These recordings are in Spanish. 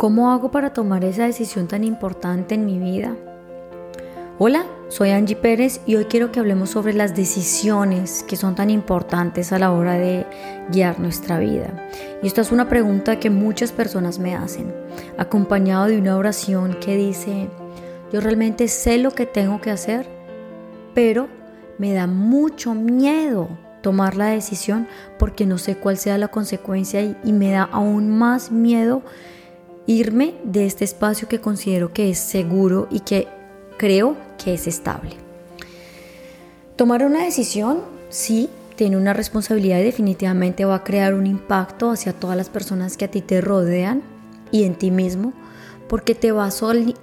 ¿Cómo hago para tomar esa decisión tan importante en mi vida? Hola, soy Angie Pérez y hoy quiero que hablemos sobre las decisiones que son tan importantes a la hora de guiar nuestra vida. Y esta es una pregunta que muchas personas me hacen, acompañado de una oración que dice, yo realmente sé lo que tengo que hacer, pero me da mucho miedo tomar la decisión porque no sé cuál sea la consecuencia y, me da aún más miedo irme de este espacio que considero que es seguro y que creo que es estable. Tomar una decisión, sí, tiene una responsabilidad y definitivamente va a crear un impacto hacia todas las personas que a ti te rodean y en ti mismo, porque te va a,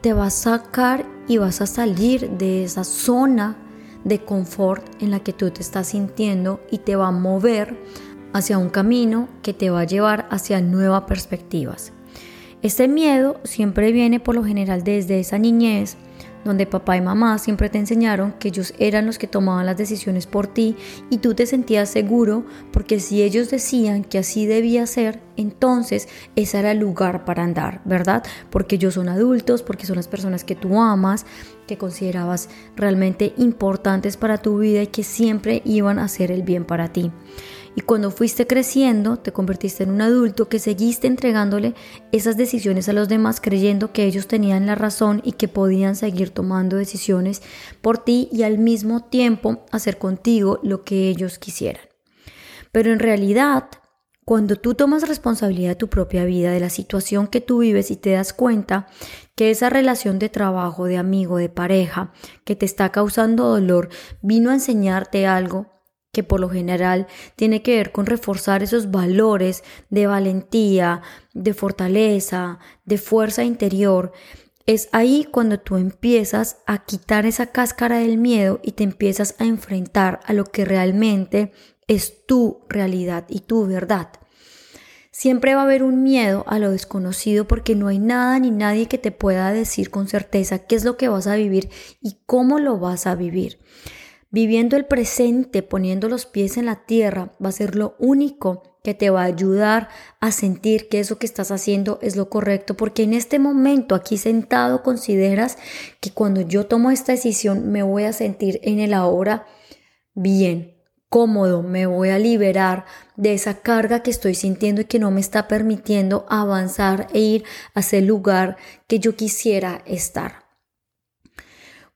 te va a sacar y vas a salir de esa zona de confort en la que tú te estás sintiendo y te va a mover hacia un camino que te va a llevar hacia nuevas perspectivas. Este miedo siempre viene por lo general desde esa niñez donde papá y mamá siempre te enseñaron que ellos eran los que tomaban las decisiones por ti y tú te sentías seguro porque si ellos decían que así debía ser, entonces ese era el lugar para andar, ¿verdad? Porque ellos son adultos, porque son las personas que tú amas, que considerabas realmente importantes para tu vida y que siempre iban a hacer el bien para ti. Y cuando fuiste creciendo, te convertiste en un adulto que seguiste entregándole esas decisiones a los demás creyendo que ellos tenían la razón y que podían seguir tomando decisiones por ti y al mismo tiempo hacer contigo lo que ellos quisieran. Pero en realidad, cuando tú tomas responsabilidad de tu propia vida, de la situación que tú vives y te das cuenta que esa relación de trabajo, de amigo, de pareja que te está causando dolor, vino a enseñarte algo, que por lo general tiene que ver con reforzar esos valores de valentía, de fortaleza, de fuerza interior, es ahí cuando tú empiezas a quitar esa cáscara del miedo y te empiezas a enfrentar a lo que realmente es tu realidad y tu verdad. Siempre va a haber un miedo a lo desconocido porque no hay nada ni nadie que te pueda decir con certeza qué es lo que vas a vivir y cómo lo vas a vivir. Viviendo el presente, poniendo los pies en la tierra, va a ser lo único que te va a ayudar a sentir que eso que estás haciendo es lo correcto, porque en este momento aquí sentado consideras que cuando yo tomo esta decisión me voy a sentir en el ahora bien, cómodo, me voy a liberar de esa carga que estoy sintiendo y que no me está permitiendo avanzar e ir hacia el lugar que yo quisiera estar.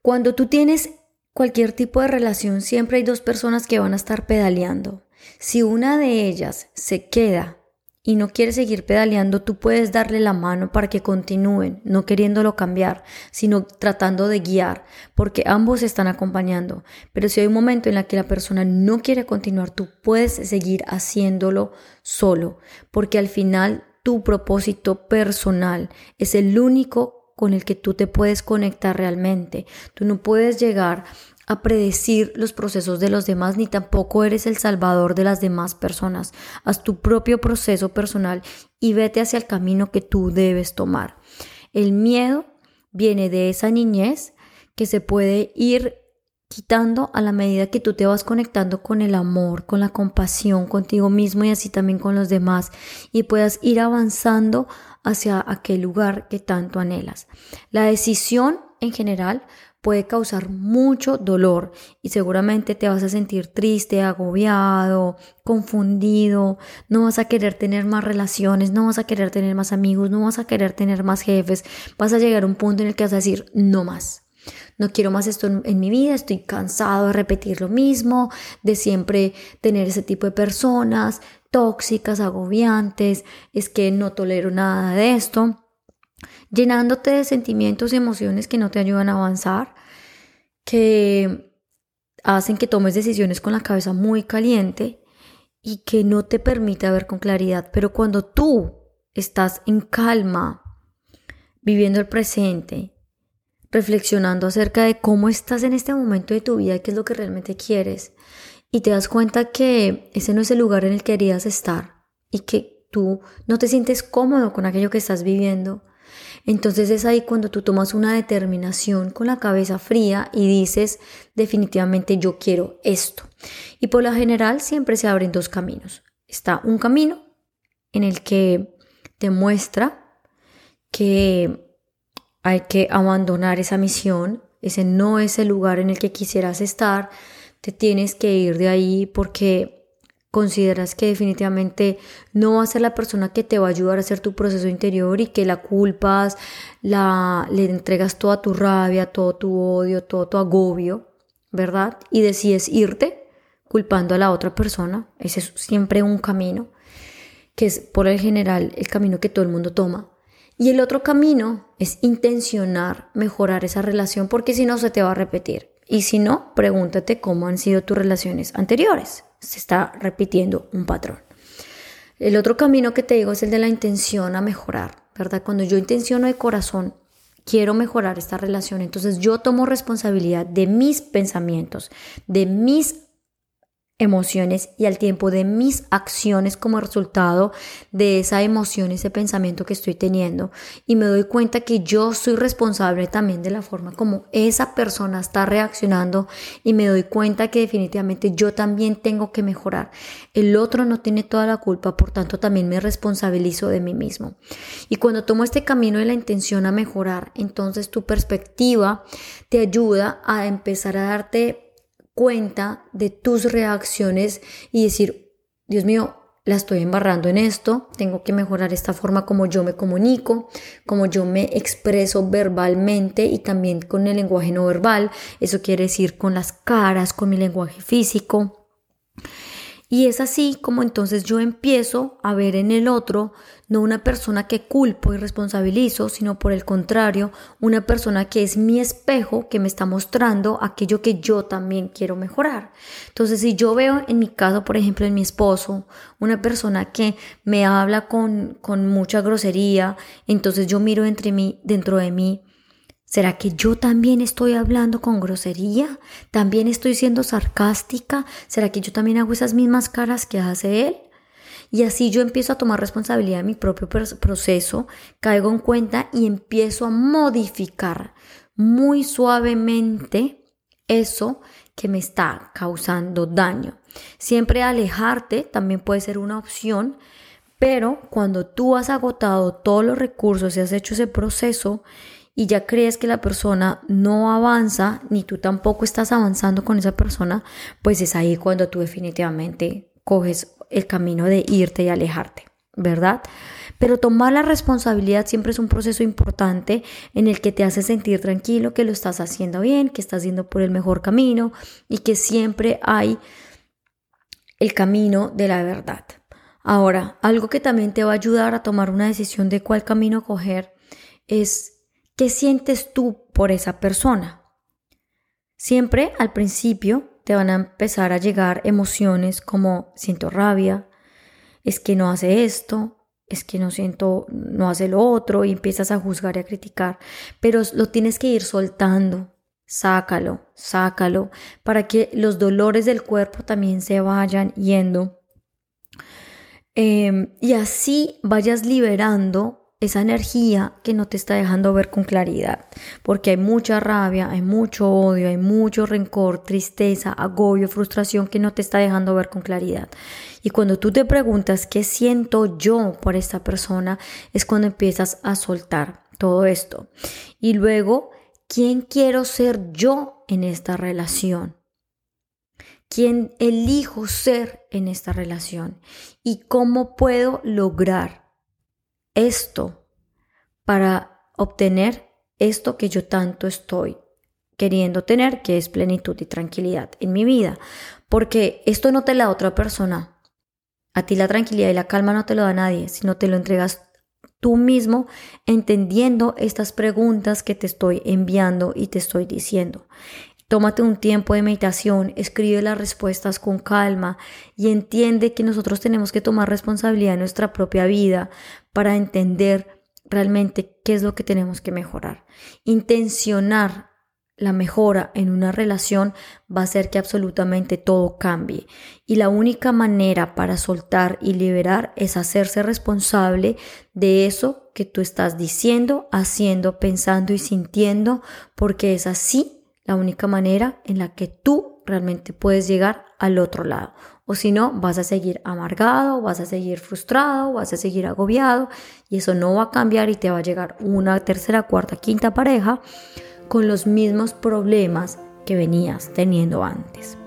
Cuando tú tienes cualquier tipo de relación siempre hay dos personas que van a estar pedaleando. Si una de ellas se queda y no quiere seguir pedaleando, tú puedes darle la mano para que continúen, no queriéndolo cambiar, sino tratando de guiar, porque ambos están acompañando. Pero si hay un momento en el que la persona no quiere continuar, tú puedes seguir haciéndolo solo, porque al final tu propósito personal es el único con el que tú te puedes conectar realmente. Tú no puedes llegar a predecir los procesos de los demás ni tampoco eres el salvador de las demás personas. Haz tu propio proceso personal y vete hacia el camino que tú debes tomar. El miedo viene de esa niñez que se puede ir quitando a la medida que tú te vas conectando con el amor, con la compasión contigo mismo y así también con los demás y puedas ir avanzando hacia aquel lugar que tanto anhelas. La decisión en general puede causar mucho dolor y seguramente te vas a sentir triste, agobiado, confundido, no vas a querer tener más relaciones, no vas a querer tener más amigos, no vas a querer tener más jefes, vas a llegar a un punto en el que vas a decir no más. No quiero más esto en, mi vida, estoy cansado de repetir lo mismo, de siempre tener ese tipo de personas tóxicas, agobiantes, es que no tolero nada de esto, llenándote de sentimientos y emociones que no te ayudan a avanzar, que hacen que tomes decisiones con la cabeza muy caliente y que no te permite ver con claridad. Pero cuando tú estás en calma, viviendo el presente, reflexionando acerca de cómo estás en este momento de tu vida y qué es lo que realmente quieres. Y te das cuenta que ese no es el lugar en el que querías estar y que tú no te sientes cómodo con aquello que estás viviendo. Entonces es ahí cuando tú tomas una determinación con la cabeza fría y dices definitivamente yo quiero esto. Y por lo general siempre se abren dos caminos. Está un camino en el que te muestra que hay que abandonar esa misión, ese no es el lugar en el que quisieras estar, te tienes que ir de ahí porque consideras que definitivamente no va a ser la persona que te va a ayudar a hacer tu proceso interior y que la culpas, la, le entregas toda tu rabia, todo tu odio, todo tu agobio, ¿verdad? Y decides irte culpando a la otra persona. Ese es siempre un camino, que es por el general el camino que todo el mundo toma. Y el otro camino es intencionar mejorar esa relación porque si no se te va a repetir. Y si no, pregúntate cómo han sido tus relaciones anteriores. Se está repitiendo un patrón. El otro camino que te digo es el de la intención a mejorar, ¿verdad? Cuando yo intenciono de corazón, quiero mejorar esta relación, entonces yo tomo responsabilidad de mis pensamientos, de mis emociones y al tiempo de mis acciones como resultado de esa emoción, ese pensamiento que estoy teniendo. Y me doy cuenta que yo soy responsable también de la forma como esa persona está reaccionando y me doy cuenta que definitivamente yo también tengo que mejorar. El otro no tiene toda la culpa, por tanto también me responsabilizo de mí mismo. Y cuando tomo este camino de la intención a mejorar, entonces tu perspectiva te ayuda a empezar a darte cuenta de tus reacciones y decir, Dios mío, la estoy embarrando en esto, tengo que mejorar esta forma como yo me comunico, como yo me expreso verbalmente y también con el lenguaje no verbal, eso quiere decir con las caras, con mi lenguaje físico. Y es así como entonces yo empiezo a ver en el otro no una persona que culpo y responsabilizo, sino por el contrario, una persona que es mi espejo, que me está mostrando aquello que yo también quiero mejorar. Entonces, si yo veo en mi caso, por ejemplo, en mi esposo, una persona que me habla con, con mucha grosería, entonces yo miro entre mí, dentro de mí ¿Será que yo también estoy hablando con grosería? ¿También estoy siendo sarcástica? ¿Será que yo también hago esas mismas caras que hace él? Y así yo empiezo a tomar responsabilidad de mi propio proceso, caigo en cuenta y empiezo a modificar muy suavemente eso que me está causando daño. Siempre alejarte también puede ser una opción, pero cuando tú has agotado todos los recursos y has hecho ese proceso, y ya crees que la persona no avanza, ni tú tampoco estás avanzando con esa persona, pues es ahí cuando tú definitivamente coges el camino de irte y alejarte, ¿verdad? Pero tomar la responsabilidad siempre es un proceso importante en el que te hace sentir tranquilo, que lo estás haciendo bien, que estás yendo por el mejor camino y que siempre hay el camino de la verdad. Ahora, algo que también te va a ayudar a tomar una decisión de cuál camino coger es ¿Qué sientes tú por esa persona? Siempre al principio te van a empezar a llegar emociones como siento rabia, es que no hace esto, es que no siento, no hace lo otro y empiezas a juzgar y a criticar, pero lo tienes que ir soltando, sácalo, sácalo, para que los dolores del cuerpo también se vayan yendo. Em, y así vayas liberando esa energía que no te está dejando ver con claridad, porque hay mucha rabia, hay mucho odio, hay mucho rencor, tristeza, agobio, frustración que no te está dejando ver con claridad. Y cuando tú te preguntas qué siento yo por esta persona, es cuando empiezas a soltar todo esto. Y luego, ¿quién quiero ser yo en esta relación? ¿Quién elijo ser en esta relación? ¿Y cómo puedo lograr esto para obtener esto que yo tanto estoy queriendo tener, que es plenitud y tranquilidad en mi vida. Porque esto no te la da otra persona. A ti la tranquilidad y la calma no te lo da nadie, sino te lo entregas tú mismo entendiendo estas preguntas que te estoy enviando y te estoy diciendo. Tómate un tiempo de meditación, escribe las respuestas con calma y entiende que nosotros tenemos que tomar responsabilidad de nuestra propia vida para entender realmente qué es lo que tenemos que mejorar. Intencionar la mejora en una relación va a hacer que absolutamente todo cambie. Y la única manera para soltar y liberar es hacerse responsable de eso que tú estás diciendo, haciendo, pensando y sintiendo, porque es así la única manera en la que tú realmente puedes llegar al otro lado. O si no, vas a seguir amargado, vas a seguir frustrado, vas a seguir agobiado y eso no va a cambiar y te va a llegar una tercera, cuarta, quinta pareja con los mismos problemas que venías teniendo antes.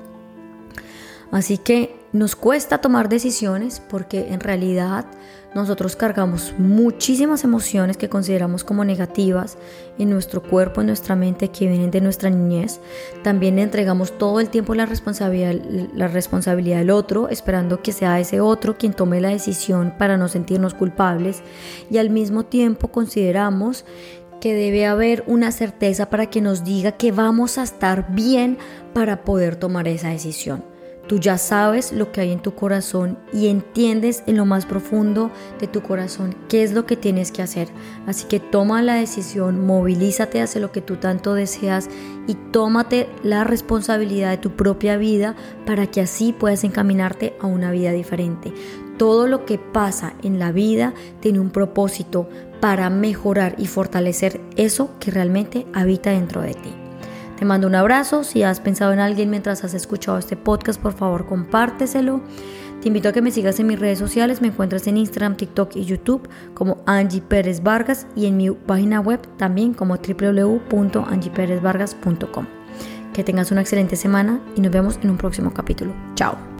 Así que nos cuesta tomar decisiones porque en realidad nosotros cargamos muchísimas emociones que consideramos como negativas en nuestro cuerpo, en nuestra mente, que vienen de nuestra niñez. También entregamos todo el tiempo la responsabilidad, la responsabilidad del otro, esperando que sea ese otro quien tome la decisión para no sentirnos culpables. Y al mismo tiempo consideramos que debe haber una certeza para que nos diga que vamos a estar bien para poder tomar esa decisión. Tú ya sabes lo que hay en tu corazón y entiendes en lo más profundo de tu corazón qué es lo que tienes que hacer. Así que toma la decisión, movilízate hacia lo que tú tanto deseas y tómate la responsabilidad de tu propia vida para que así puedas encaminarte a una vida diferente. Todo lo que pasa en la vida tiene un propósito para mejorar y fortalecer eso que realmente habita dentro de ti. Te mando un abrazo. Si has pensado en alguien mientras has escuchado este podcast, por favor compárteselo. Te invito a que me sigas en mis redes sociales. Me encuentras en Instagram, TikTok y YouTube como Angie Pérez Vargas y en mi página web también como www.angieperezvargas.com. Que tengas una excelente semana y nos vemos en un próximo capítulo. Chao.